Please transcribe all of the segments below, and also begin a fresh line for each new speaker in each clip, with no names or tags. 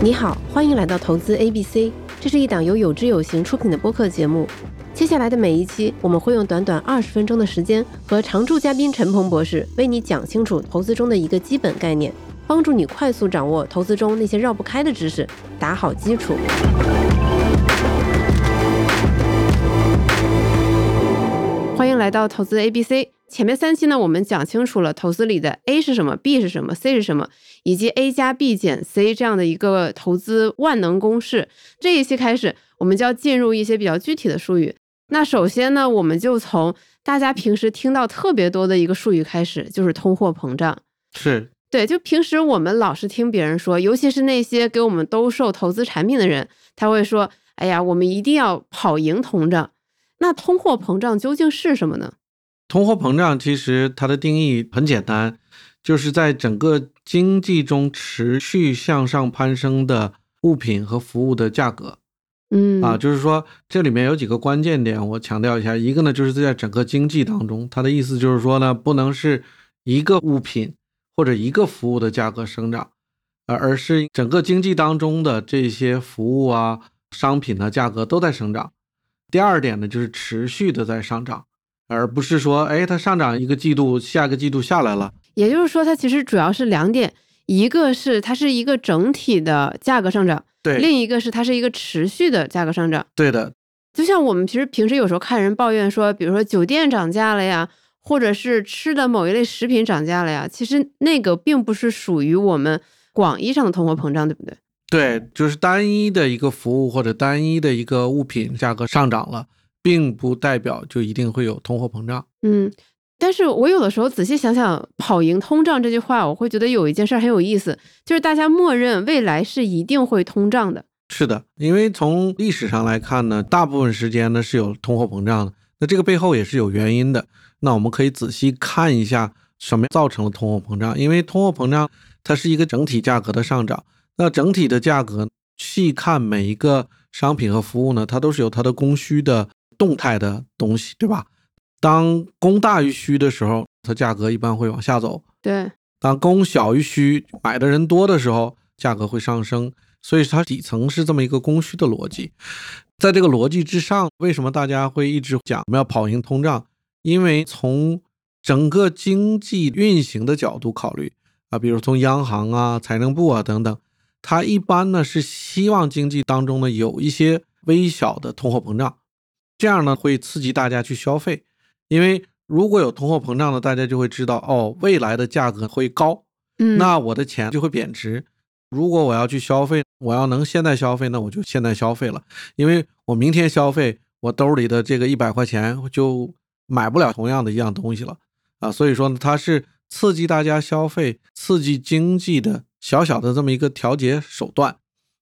你好，欢迎来到投资 A B C，这是一档由有知有行出品的播客节目。接下来的每一期，我们会用短短二十分钟的时间，和常驻嘉宾陈鹏博士为你讲清楚投资中的一个基本概念，帮助你快速掌握投资中那些绕不开的知识，打好基础。欢迎来到投资 A B C。前面三期呢，我们讲清楚了投资里的 A 是什么，B 是什么，C 是什么，以及 A 加 B 减 C 这样的一个投资万能公式。这一期开始，我们就要进入一些比较具体的术语。那首先呢，我们就从大家平时听到特别多的一个术语开始，就是通货膨胀。
是
对，就平时我们老是听别人说，尤其是那些给我们兜售投资产品的人，他会说：“哎呀，我们一定要跑赢通胀。”那通货膨胀究竟是什么呢？
通货膨胀其实它的定义很简单，就是在整个经济中持续向上攀升的物品和服务的价格。
嗯
啊，就是说这里面有几个关键点，我强调一下。一个呢，就是在整个经济当中，它的意思就是说呢，不能是一个物品或者一个服务的价格生长，而而是整个经济当中的这些服务啊、商品的价格都在生长。第二点呢，就是持续的在上涨。而不是说，哎，它上涨一个季度，下个季度下来了。
也就是说，它其实主要是两点，一个是它是一个整体的价格上涨，
对；
另一个是它是一个持续的价格上涨，
对的。
就像我们其实平时有时候看人抱怨说，比如说酒店涨价了呀，或者是吃的某一类食品涨价了呀，其实那个并不是属于我们广义上的通货膨胀，对不对？
对，就是单一的一个服务或者单一的一个物品价格上涨了。并不代表就一定会有通货膨胀。
嗯，但是我有的时候仔细想想“跑赢通胀”这句话，我会觉得有一件事很有意思，就是大家默认未来是一定会通胀的。
是的，因为从历史上来看呢，大部分时间呢是有通货膨胀的。那这个背后也是有原因的。那我们可以仔细看一下什么造成了通货膨胀。因为通货膨胀它是一个整体价格的上涨。那整体的价格细看每一个商品和服务呢，它都是有它的供需的。动态的东西，对吧？当供大于需的时候，它价格一般会往下走。
对，
当供小于需，买的人多的时候，价格会上升。所以它底层是这么一个供需的逻辑。在这个逻辑之上，为什么大家会一直讲我们要跑赢通胀？因为从整个经济运行的角度考虑啊，比如从央行啊、财政部啊等等，它一般呢是希望经济当中呢有一些微小的通货膨胀。这样呢会刺激大家去消费，因为如果有通货膨胀呢，大家就会知道哦，未来的价格会高，
嗯，
那我的钱就会贬值。如果我要去消费，我要能现在消费，那我就现在消费了，因为我明天消费，我兜里的这个一百块钱就买不了同样的一样东西了啊。所以说呢，它是刺激大家消费、刺激经济的小小的这么一个调节手段。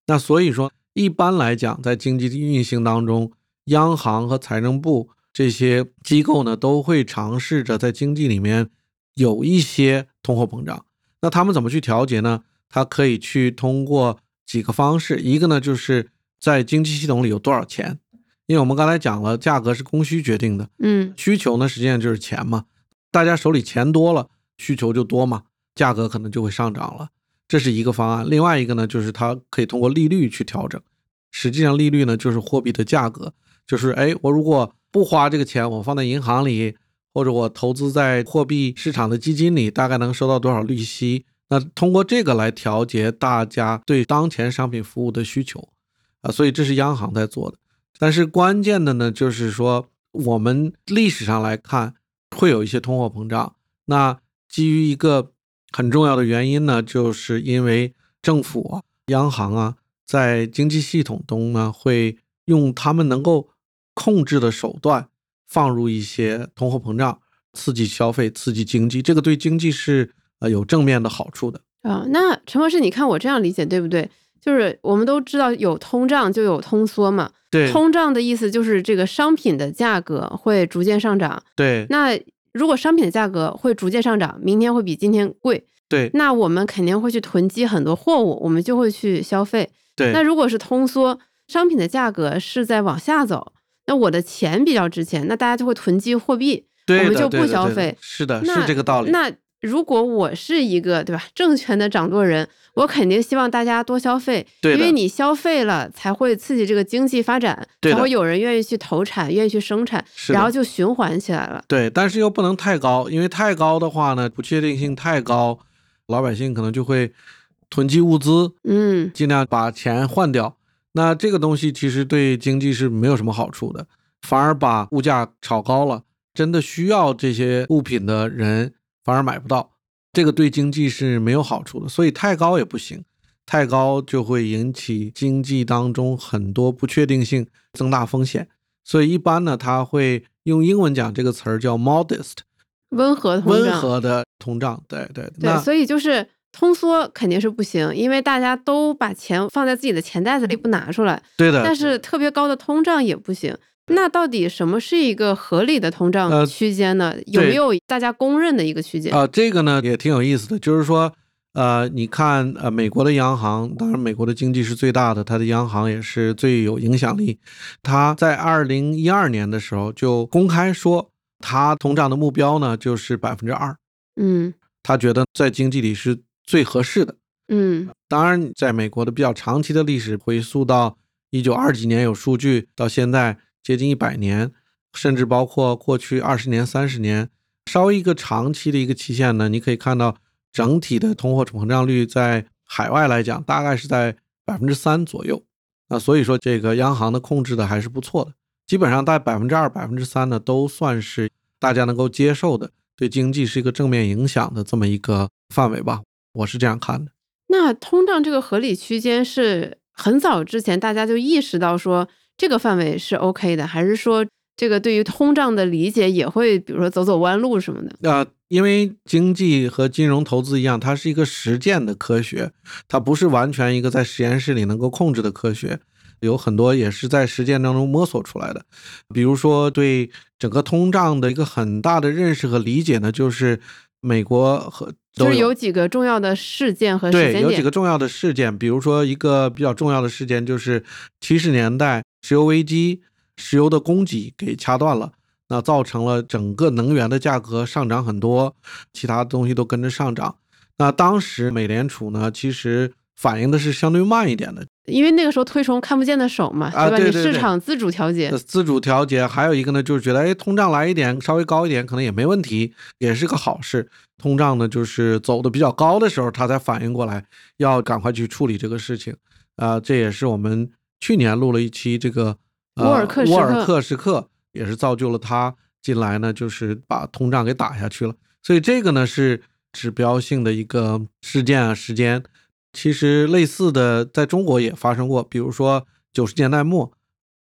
那所以说，一般来讲，在经济运行当中。央行和财政部这些机构呢，都会尝试着在经济里面有一些通货膨胀。那他们怎么去调节呢？他可以去通过几个方式。一个呢，就是在经济系统里有多少钱，因为我们刚才讲了，价格是供需决定的。
嗯，
需求呢，实际上就是钱嘛。大家手里钱多了，需求就多嘛，价格可能就会上涨了。这是一个方案。另外一个呢，就是它可以通过利率去调整。实际上，利率呢，就是货币的价格。就是哎，我如果不花这个钱，我放在银行里，或者我投资在货币市场的基金里，大概能收到多少利息？那通过这个来调节大家对当前商品服务的需求啊，所以这是央行在做的。但是关键的呢，就是说我们历史上来看，会有一些通货膨胀。那基于一个很重要的原因呢，就是因为政府啊、央行啊，在经济系统中呢，会用他们能够。控制的手段放入一些通货膨胀，刺激消费，刺激经济，这个对经济是呃有正面的好处的
啊。那陈博士，你看我这样理解对不对？就是我们都知道有通胀就有通缩嘛。
对，
通胀的意思就是这个商品的价格会逐渐上涨。
对，
那如果商品的价格会逐渐上涨，明天会比今天贵。
对，
那我们肯定会去囤积很多货物，我们就会去消费。
对，
那如果是通缩，商品的价格是在往下走。那我的钱比较值钱，那大家就会囤积货币，我们就不消费。
是的，是这个道理。
那如果我是一个对吧政权的掌舵人，我肯定希望大家多消费，
对
因为你消费了才会刺激这个经济发展，才会有人愿意去投产，愿意去生产，然后就循环起来了。
对，但是又不能太高，因为太高的话呢，不确定性太高，老百姓可能就会囤积物资，
嗯，
尽量把钱换掉。那这个东西其实对经济是没有什么好处的，反而把物价炒高了，真的需要这些物品的人反而买不到，这个对经济是没有好处的。所以太高也不行，太高就会引起经济当中很多不确定性，增大风险。所以一般呢，他会用英文讲这个词儿叫 modest，
温和通胀，
温和的通胀。对对，
对，
那
所以就是通缩肯定是不行，因为大家都把钱放在自己的钱袋子里不拿出来，
对的，
但是特别高的通胀也不行。那到底什么是一个合理的通胀
呃
区间呢？有没有大家公认的一个区间？
啊、这个呢也挺有意思的，就是说，呃，你看，呃，美国的央行，当然美国的经济是最大的，它的央行也是最有影响力。它在二零一二年的时候就公开说，它通胀的目标呢就是百分之二，
嗯
他觉得在经济里是最合适的。
嗯
当然，在美国的比较长期的历史回溯到一九二几年有数据，到现在接近一百年，甚至包括过去二十年、三十年，稍微一个长期的一个期限呢，你可以看到整体的通货膨胀率在海外来讲，大概是在百分之三左右。啊，所以说这个央行的控制的还是不错的，基本上在百分之二、百分之三呢，都算是大家能够接受的，对经济是一个正面影响的这么一个范围吧，我是这样看的。
那通胀这个合理区间是很早之前大家就意识到说这个范围是 OK 的，还是说这个对于通胀的理解也会比如说走走弯路什么的？
呃，因为经济和金融投资一样，它是一个实践的科学，它不是完全一个在实验室里能够控制的科学，有很多也是在实践当中摸索出来的。比如说，对整个通胀的一个很大的认识和理解呢，就是美国和都
就是有几个重要的事件和时
对，
间点
有几个。重要的事件，比如说一个比较重要的事件就是七十年代石油危机，石油的供给给掐断了，那造成了整个能源的价格上涨很多，其他东西都跟着上涨。那当时美联储呢，其实反应的是相对慢一点的，
因为那个时候推崇看不见的手嘛，吧？你
啊对对对
市场自主调节
呃，自主调节。还有一个呢，就是觉得哎，通胀来一点，稍微高一点，可能也没问题，也是个好事。通胀呢，就是走的比较高的时候，他才反应过来，要赶快去处理这个事情。啊、这也是我们去年录了一期这个呃
沃尔克
沃尔克时刻，也是造就了他进来呢，就是把通胀给打下去了。所以这个呢是指标性的一个事件啊时间。其实类似的在中国也发生过，比如说九十年代末，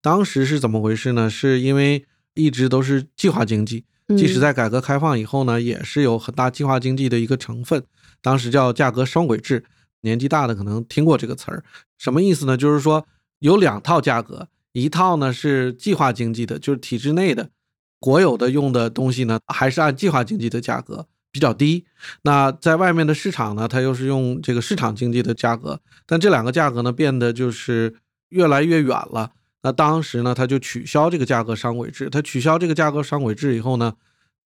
当时是怎么回事呢？是因为一直都是计划经济，即使
嗯
在改革开放以后呢，也是有很大计划经济的一个成分。当时叫价格双轨制，年纪大的可能听过这个词儿，什么意思呢？就是说有两套价格，一套呢是计划经济的，就是体制内的国有的用的东西呢，还是按计划经济的价格比较低。那在外面的市场呢，它又是用这个市场经济的价格，但这两个价格呢变得就是越来越远了。那当时呢，他就取消这个价格双轨制。他取消这个价格双轨制以后呢，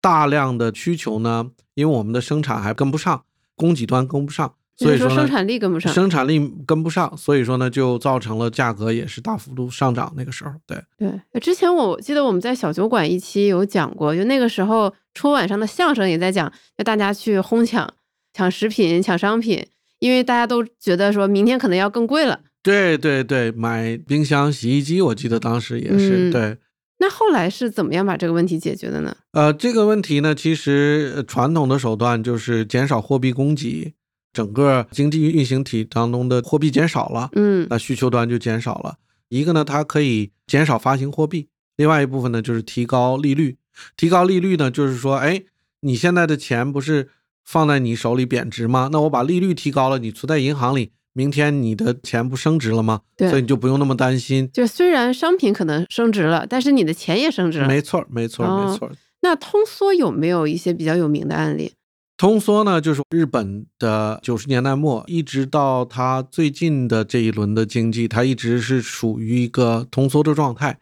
大量的需求呢，因为我们的生产还跟不上，供给端跟不上，所以说
生产力跟不上
生产力跟不上，所以说呢，就造成了价格也是大幅度上涨。那个时候，对，
对，之前我记得我们在小酒馆一期有讲过，就那个时候春晚上的相声也在讲，就大家去哄抢抢食品、抢商品，因为大家都觉得说明天可能要更贵了。
对对对，买冰箱、洗衣机，我记得当时也是、
嗯
对。
那后来是怎么样把这个问题解决的呢？
呃，这个问题呢，其实呃传统的手段就是减少货币供给，整个经济运行体当中的货币减少了，
嗯
那需求端就减少了。一个呢，它可以减少发行货币；另外一部分呢，就是提高利率。提高利率呢，就是说，哎，你现在的钱不是放在你手里贬值吗？那我把利率提高了，你存在银行里，明天你的钱不升值了吗？
对
所以你就不用那么担心。
就虽然商品可能升值了，但是你的钱也升值了。
没错，没错，
哦
没错。
那通缩有没有一些比较有名的案例？
通缩呢，就是日本的九十年代末，一直到它最近的这一轮的经济，它一直是属于一个通缩的状态。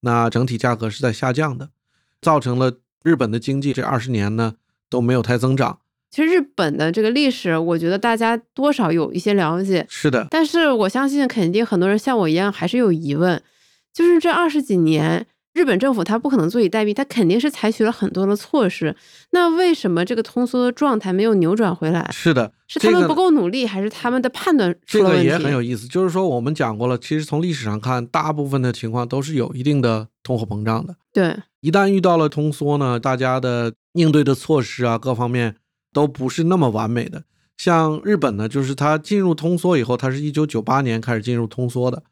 那整体价格是在下降的，造成了日本的经济这二十年呢都没有太增长。
其实日本的这个历史，我觉得大家多少有一些了解，
是的，
但是我相信肯定很多人像我一样还是有疑问，就是这二十几年。日本政府它不可能坐以待毙，它肯定是采取了很多的措施。那为什么这个通缩的状态没有扭转回来？
是的，
是他们不够努力，还是他们的判断出了问
题？这个也很有意思。就是说，我们讲过了，其实从历史上看，大部分的情况都是有一定的通货膨胀的。
对，
一旦遇到了通缩呢，大家的应对的措施啊，各方面都不是那么完美的。像日本呢，就是它进入通缩以后，它是一九九八年开始进入通缩的。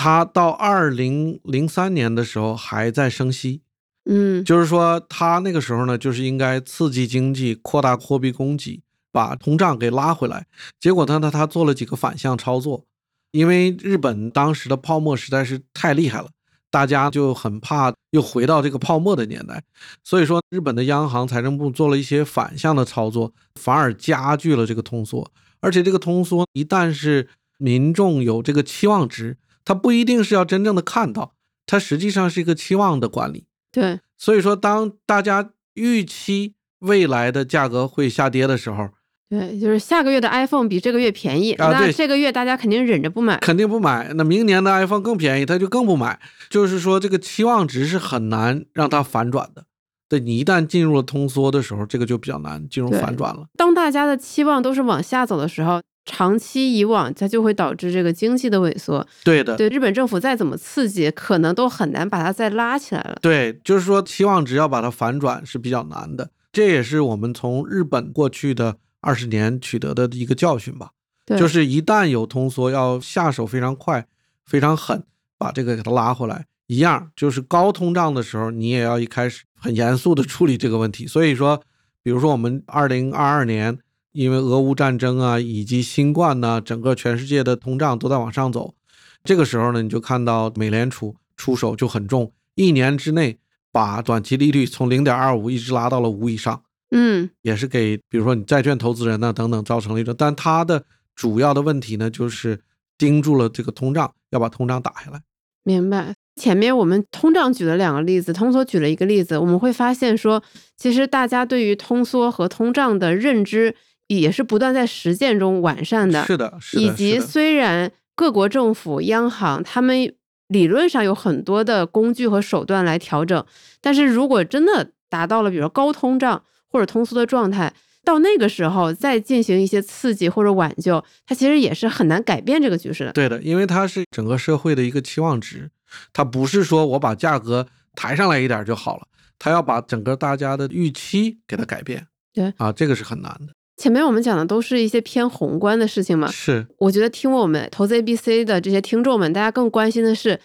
它到二零零三年的时候还在升息，
嗯，
就是说他那个时候呢，就是应该刺激经济、扩大货币供给，把通胀给拉回来。结果呢，他他做了几个反向操作，因为日本当时的泡沫实在是太厉害了，大家就很怕又回到这个泡沫的年代，所以说日本的央行财政部做了一些反向的操作，反而加剧了这个通缩。而且这个通缩一旦是民众有这个期望值。它不一定是要真正的看到，它实际上是一个期望的管理。
对，
所以说，当大家预期未来的价格会下跌的时候，
对，就是下个月的 iPhone 比这个月便宜，那这个月大家肯定忍着不买，
肯定不买。那明年的 iPhone 更便宜，他就更不买。就是说，这个期望值是很难让它反转的。对你一旦进入了通缩的时候，这个就比较难进入反转了。
当大家的期望都是往下走的时候。长期以往，它就会导致这个经济的萎缩。
对的，
对日本政府再怎么刺激，可能都很难把它再拉起来了。
对，就是说期望值要把它反转是比较难的。这也是我们从日本过去的二十年取得的一个教训吧。
对，
就是一旦有通缩，要下手非常快、非常狠，把这个给它拉回来。一样，就是高通胀的时候，你也要一开始很严肃的处理这个问题。所以说，比如说我们二零二二年。因为俄乌战争啊，以及新冠呢，整个全世界的通胀都在往上走。这个时候呢，你就看到美联储出手就很重，一年之内把短期利率从零点二五一直拉到了五以上。
嗯，
也是给比如说你债券投资人呢等等造成了一个，但它的主要的问题呢，就是盯住了这个通胀，要把通胀打下来。
明白。前面我们通胀举了两个例子，通缩举了一个例子，我们会发现说，其实大家对于通缩和通胀的认知。也是不断在实践中完善的，
是的，是
的。以及虽然各国政府、央行他们理论上有很多的工具和手段来调整，但是如果真的达到了比如高通胀或者通缩的状态，到那个时候再进行一些刺激或者挽救，它其实也是很难改变这个局势的。
对的，因为它是整个社会的一个期望值，它不是说我把价格抬上来一点就好了，它要把整个大家的预期给它改变。
对
啊，这个是很难的。
前面我们讲的都是一些偏宏观的事情嘛，
是。
我觉得听我们投资 A B C 的这些听众们，大家更关心的是，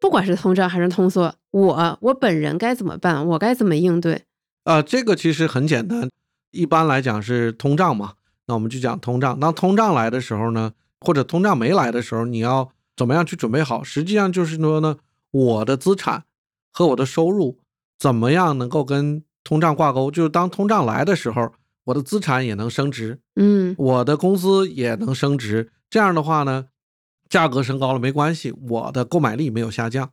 不管是通胀还是通缩，我我本人该怎么办？我该怎么应对？
啊，这个其实很简单，一般来讲是通胀嘛，那我们就讲通胀。当通胀来的时候呢，或者通胀没来的时候，你要怎么样去准备好？实际上就是说呢，我的资产和我的收入怎么样能够跟通胀挂钩？就是当通胀来的时候。我的资产也能升值，
嗯，
我的工资也能升值。这样的话呢，价格升高了没关系，我的购买力没有下降。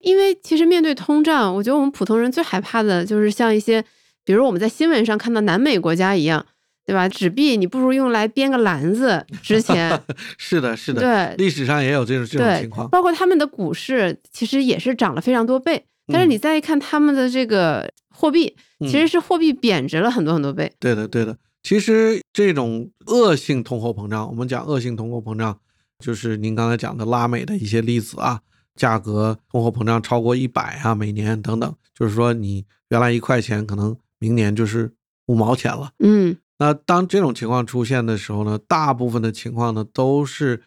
因为其实面对通胀，我觉得我们普通人最害怕的就是像一些，比如我们在新闻上看到南美国家一样，对吧？纸币你不如用来编个篮子 值钱。
是的，是的，
对，
历史上也有这种这种情况。
包括他们的股市其实也是涨了非常多倍，但是你再一看他们的这个货币。其实是货币贬值了很多很多倍。
对的，对的。其实这种恶性通货膨胀，我们讲恶性通货膨胀，就是您刚才讲的拉美的一些例子啊，价格通货膨胀超过一百啊，每年等等，就是说你原来一块钱，可能明年就是五毛钱了。
嗯，
那当这种情况出现的时候呢，大部分的情况呢都是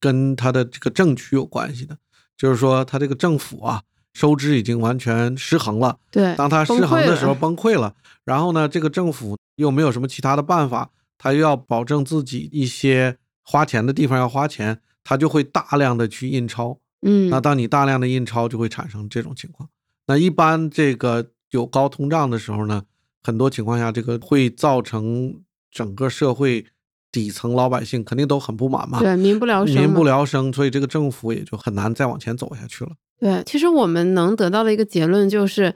跟它的这个政区有关系的，就是说它这个政府啊。收支已经完全失衡了。
对，
当它失衡的时候崩溃了，然后呢，这个政府又没有什么其他的办法，他又要保证自己一些花钱的地方要花钱，他就会大量的去印钞。
嗯，
那当你大量的印钞，就会产生这种情况。那一般这个有高通胀的时候呢，很多情况下这个会造成整个社会底层老百姓肯定都很不满嘛。
对，民不聊生。
民不聊生，所以这个政府也就很难再往前走下去了。
对，其实我们能得到的一个结论就是，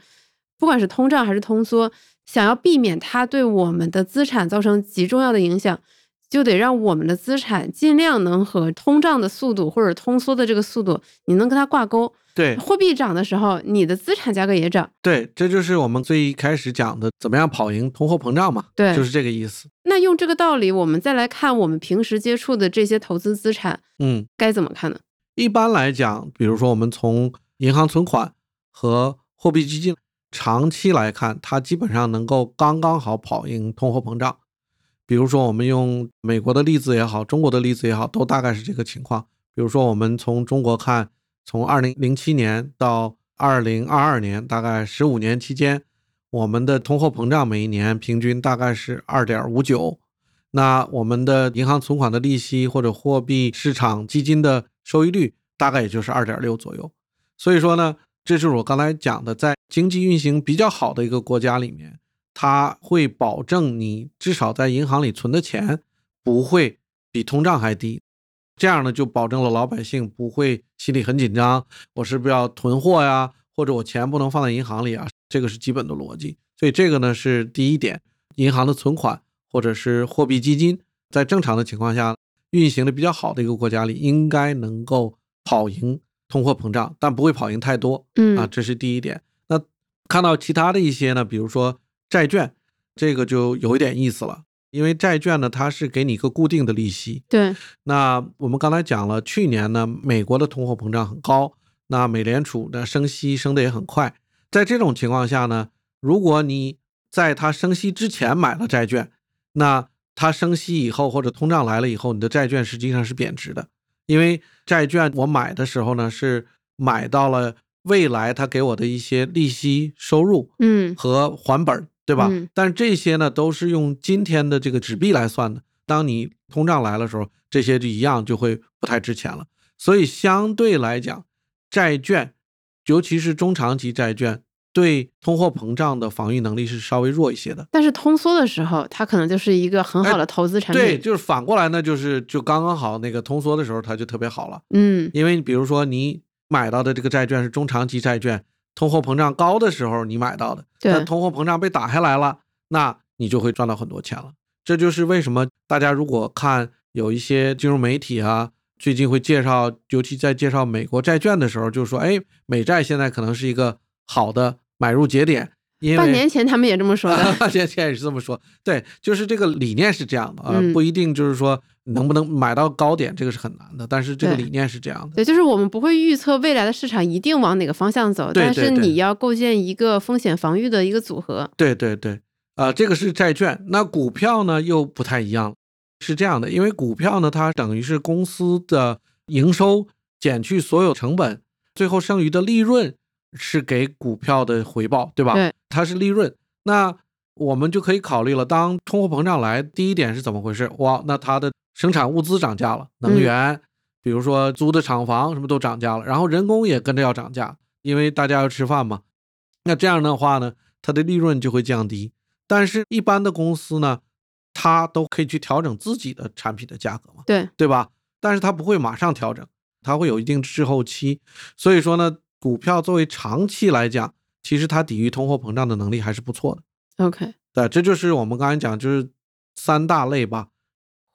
不管是通胀还是通缩，想要避免它对我们的资产造成极重要的影响，就得让我们的资产尽量能和通胀的速度或者通缩的这个速度，你能跟它挂钩。
对，
货币涨的时候，你的资产价格也涨。
对，这就是我们最一开始讲的，怎么样跑赢通货膨胀嘛？
对，
就是这个意思。
那用这个道理，我们再来看我们平时接触的这些投资资产，
嗯，
该怎么看呢？
一般来讲，比如说我们从银行存款和货币基金长期来看，它基本上能够刚刚好跑赢通货膨胀。比如说我们用美国的例子也好，中国的例子也好，都大概是这个情况。比如说我们从中国看。从二零零七年到二零二二年，大概十五年期间，我们的通货膨胀每一年平均大概是二点五九。那我们的银行存款的利息或者货币市场基金的收益率大概也就是二点六左右。所以说呢，这就是我刚才讲的，在经济运行比较好的一个国家里面，它会保证你至少在银行里存的钱不会比通胀还低。这样呢，就保证了老百姓不会心里很紧张，我是不是要囤货呀？或者我钱不能放在银行里啊？这个是基本的逻辑。所以这个呢是第一点，银行的存款或者是货币基金，在正常的情况下运行的比较好的一个国家里，应该能够跑赢通货膨胀，但不会跑赢太多。
嗯
啊，这是第一点。那看到其他的一些呢，比如说债券，这个就有一点意思了。因为债券呢，它是给你一个固定的利息。
对，
那我们刚才讲了，去年呢，美国的通货膨胀很高，那美联储的升息升的也很快。在这种情况下呢，如果你在它升息之前买了债券，那它升息以后或者通胀来了以后，你的债券实际上是贬值的。因为债券我买的时候呢，是买到了未来它给我的一些利息收入，
嗯，
和还本。对吧？
嗯，
但这些呢都是用今天的这个纸币来算的。当你通胀来的时候，这些就一样就会不太值钱了。所以相对来讲，债券，尤其是中长期债券，对通货膨胀的防御能力是稍微弱一些的。
但是通缩的时候，它可能就是一个很好的投资产品。
对，就是反过来呢，就是就刚刚好那个通缩的时候，它就特别好了。
嗯，
因为比如说你买到的这个债券是中长期债券。通货膨胀高的时候你买到的，
那
通货膨胀被打下来了，那你就会赚到很多钱了。这就是为什么大家如果看有一些金融媒体啊，最近会介绍，尤其在介绍美国债券的时候，就说，哎，美债现在可能是一个好的买入节点。因为
半年前他们也这么说的，
半年前也是这么说。对，就是这个理念是这样的啊，不一定就是说。能不能买到高点，这个是很难的。但是这个理念是这样的，
对，就是我们不会预测未来的市场一定往哪个方向走，但是你要构建一个风险防御的一个组合。
对对对，啊，这个是债券。那股票呢又不太一样，是这样的，因为股票呢它等于是公司的营收减去所有成本，最后剩余的利润是给股票的回报，对吧？
对，
它是利润。那我们就可以考虑了，当通货膨胀来，第一点是怎么回事？哇，那它的生产物资涨价了，能源，比如说租的厂房什么都涨价了，然后人工也跟着要涨价，因为大家要吃饭嘛。那这样的话呢，它的利润就会降低。但是，一般的公司呢，它都可以去调整自己的产品的价格嘛，
对
对吧？但是它不会马上调整，它会有一定滞后期。所以说呢，股票作为长期来讲，其实它抵御通货膨胀的能力还是不错的。
OK，
对，这就是我们刚才讲，就是三大类吧。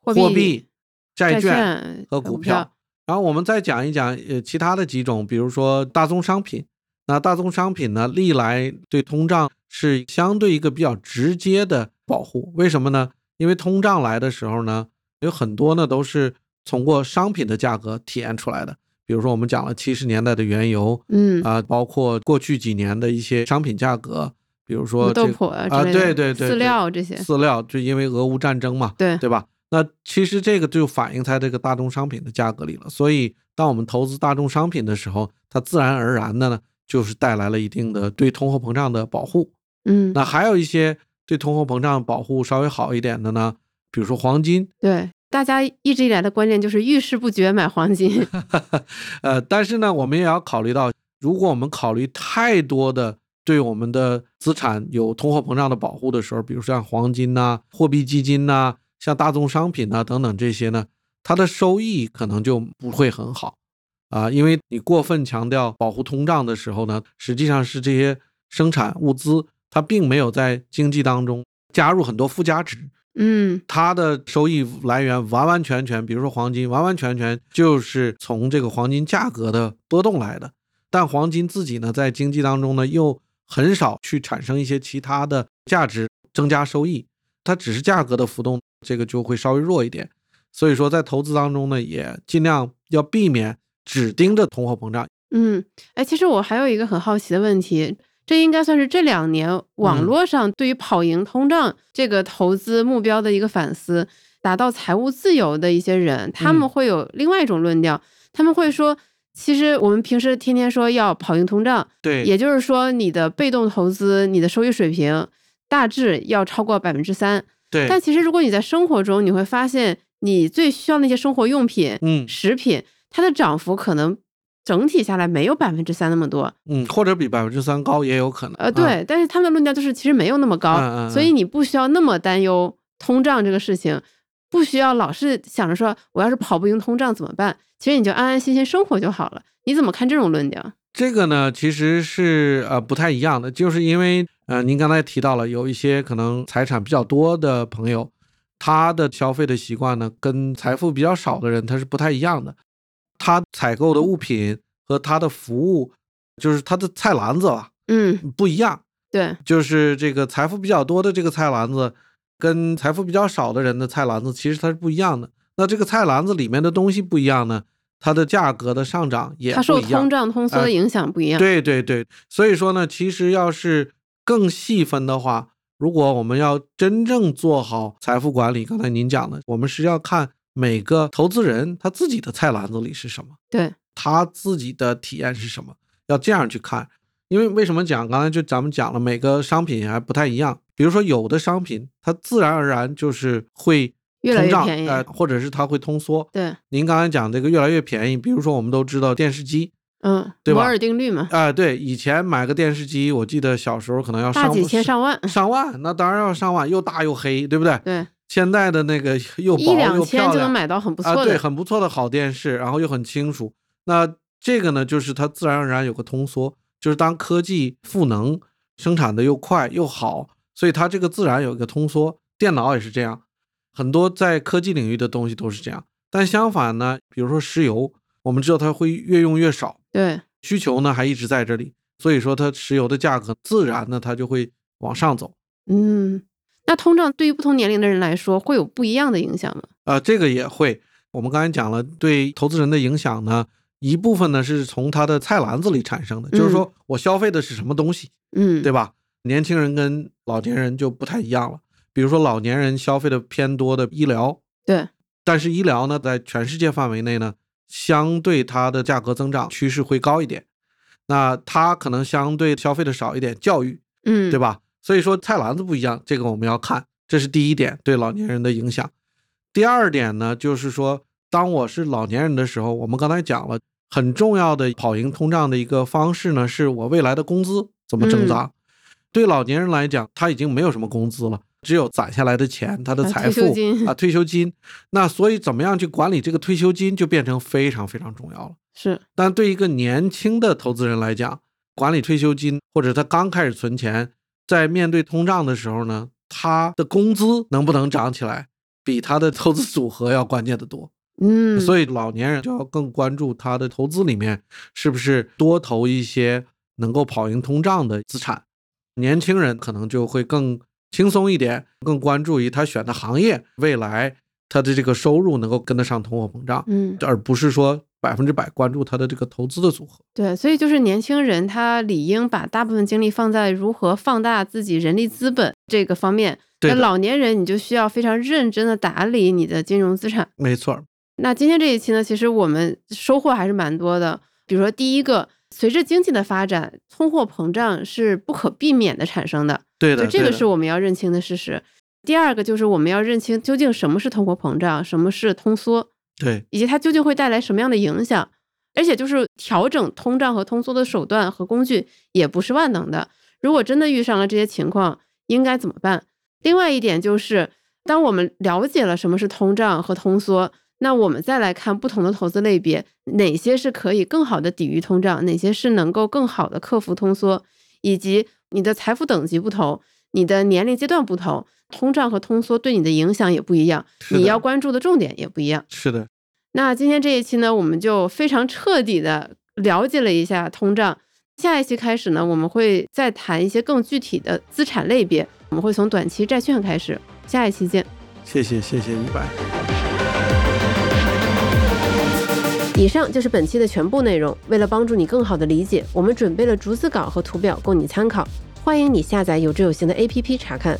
货
币、
债
券和股票，然后我们再讲一讲呃其他的几种，比如说大宗商品。那大宗商品呢，历来对通胀是相对一个比较直接的保护。为什么呢？因为通胀来的时候呢，有很多呢都是通过商品的价格体现出来的。比如说我们讲了七十年代的原油，
嗯
啊，包括过去几年的一些商品价格，比如说
豆粕
啊，对对对，
饲料这些
饲料就因为俄乌战争嘛，
对
对吧？那其实这个就反映在这个大宗商品的价格里了。所以，当我们投资大宗商品的时候，它自然而然的呢，就是带来了一定的对通货膨胀的保护。
嗯，
那还有一些对通货膨胀保护稍微好一点的呢，比如说黄金。
对，大家一直以来的观念就是遇事不决买黄金。
呃，但是呢，我们也要考虑到，如果我们考虑太多的对我们的资产有通货膨胀的保护的时候，比如像黄金呐、货币基金呐。像大宗商品啊等等这些呢，它的收益可能就不会很好啊，因为你过分强调保护通胀的时候呢，实际上是这些生产物资它并没有在经济当中加入很多附加值。
嗯
它的收益来源完完全全，比如说黄金，完完全全就是从这个黄金价格的波动来的。但黄金自己呢，在经济当中呢，又很少去产生一些其他的价值增加收益，它只是价格的浮动，这个就会稍微弱一点。所以说，在投资当中呢，也尽量要避免只盯着通货膨胀。
嗯，哎，其实我还有一个很好奇的问题，这应该算是这两年网
嗯。
络上对于跑赢通胀这个投资目标的一个反思。达到财务自由的一些人，他们
嗯。
会有另外一种论调，他们会说，其实我们平时天天说要跑赢通胀，
对，
也就是说，你的被动投资，你的收益水平大致要超过百分之三。
对，
但其实，如果你在生活中，你会发现，你最需要那些生活用品、
嗯。
食品，它的涨幅可能整体下来没有百分之三那么多。
嗯，或者比百分之三高也有可能。
呃，
啊，
对，但是他们的论调就是其实没有那么高，
嗯嗯
所以你不需要那么担忧通胀这个事情，不需要老是想着说我要是跑不赢通胀怎么办？其实你就安安心心生活就好了。你怎么看这种论调？
这个呢，其实是呃不太一样的，就是因为呃您刚才提到了有一些可能财产比较多的朋友，他的消费的习惯呢，跟财富比较少的人他是不太一样的。他采购的物品和他的服务，就是他的菜篮子吧
嗯，
不一样。
对，
就是这个财富比较多的这个菜篮子，跟财富比较少的人的菜篮子其实它是不一样的。那这个菜篮子里面的东西不一样呢，它的价格的上涨也
它受
不一样
通。胀通缩的
呃
影响不一样。
对对对，所以说呢，其实要是更细分的话，如果我们要真正做好财富管理，刚才您讲的，我们是要看每个投资人他自己的菜篮子里是什么，
对，
他自己的体验是什么，要这样去看。因为为什么讲？刚才就咱们讲了，每个商品还不太一样。比如说，有的商品它自然而然就是会通胀，呃，或者是它会通缩。
对，
您刚才讲这个越来越便宜，比如说我们都知道电视机，
嗯，
对吧
摩尔定律嘛，
啊、对，以前买个电视机，我记得小时候可能要上
大几千上万。
上万，那当然要上万，又大又黑，对不对？
对，
现在的那个又
一
薄又
两千就能
漂亮
买到很不错
啊，
的。
对，很不错的好电视，然后又很清楚。那这个呢，就是它自然而然有个通缩，就是当科技赋能生产的又快又好，所以它这个自然有一个通缩。电脑也是这样，很多在科技领域的东西都是这样。但相反呢，比如说石油，我们知道它会越用越少，
对，
需求呢还一直在这里，所以说它石油的价格自然呢它就会往上走。
嗯，那通胀对于不同年龄的人来说会有不一样的影响吗？
呃，这个也会。我们刚才讲了，对投资人的影响呢，一部分呢是从他的菜篮子里产生的，就是说我消费的是什么东西，
嗯，
对吧？年轻人跟老年人就不太一样了。比如说老年人消费的偏多的医疗，
对，
但是医疗呢，在全世界范围内呢，相对它的价格增长趋势会高一点。那他可能相对消费的少一点，教育，
嗯，
对？吧？所以说菜篮子不一样，这个我们要看，这是第一点对老年人的影响。第二点呢，就是说，当我是老年人的时候，我们刚才讲了，很重要的跑赢通胀的一个方式呢，是我未来的工资怎么增长。对老年人来讲，他已经没有什么工资了，只有攒下来的钱，他的
啊
财富啊，退休金。那所以怎么样去管理这个退休金，就变成非常非常重要了。
是，
但对一个年轻的投资人来讲，管理退休金或者他刚开始存钱，在面对通胀的时候呢，他的工资能不能涨起来，比他的投资组合要关键的多。
嗯，
所以老年人就要更关注他的投资里面是不是多投一些能够跑赢通胀的资产。年轻人可能就会更轻松一点，更关注于他选的行业未来他的这个收入能够跟得上通货膨胀。
嗯，
而不是说百分之百关注他的这个投资的组合。
对，所以就是年轻人他理应把大部分精力放在如何放大自己人力资本这个方面。那
对的
老年人你就需要非常认真的打理你的金融资产。
没错儿，
那今天这一期呢，其实我们收获还是蛮多的。比如说，第一个，随着经济的发展，通货膨胀是不可避免的产生的，
对的，
就这个是我们要认清的事实。第二个就是我们要认清究竟什么是通货膨胀，什么是通缩，
对
以及它究竟会带来什么样的影响。而且就是调整通胀和通缩的手段和工具也不是万能的。如果真的遇上了这些情况，应该怎么办？另外一点就是，当我们了解了什么是通胀和通缩，那我们再来看不同的投资类别，哪些是可以更好的抵御通胀，哪些是能够更好的克服通缩，以及你的财富等级不同，你的年龄阶段不同，通胀和通缩对你的影响也不一样，你要关注的重点也不一样。
是的，
那今天这一期呢，我们就非常彻底的了解了一下通胀。下一期开始呢，我们会再谈一些更具体的资产类别，我们会从短期债券开始。下一期见。
谢谢谢谢于白。
以上就是本期的全部内容。为了帮助你更好的理解，我们准备了逐字稿和图表供你参考，欢迎你下载有知有行的 APP 查看。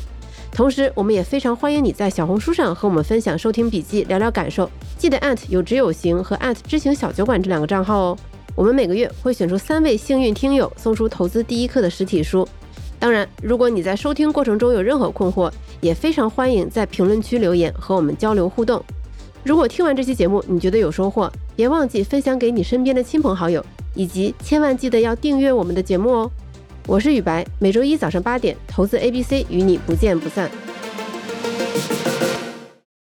同时，我们也非常欢迎你在小红书上和我们分享收听笔记，聊聊感受。记得有知有行和知行小酒馆这两个账号哦。我们每个月会选出三位幸运听友，送出投资第一课的实体书。当然，如果你在收听过程中有任何困惑，也非常欢迎在评论区留言和我们交流互动。如果听完这期节目你觉得有收获，别忘记分享给你身边的亲朋好友，以及千万记得要订阅我们的节目哦。我是雨白，每周一早上八点，投资 A B C 与你不见不散。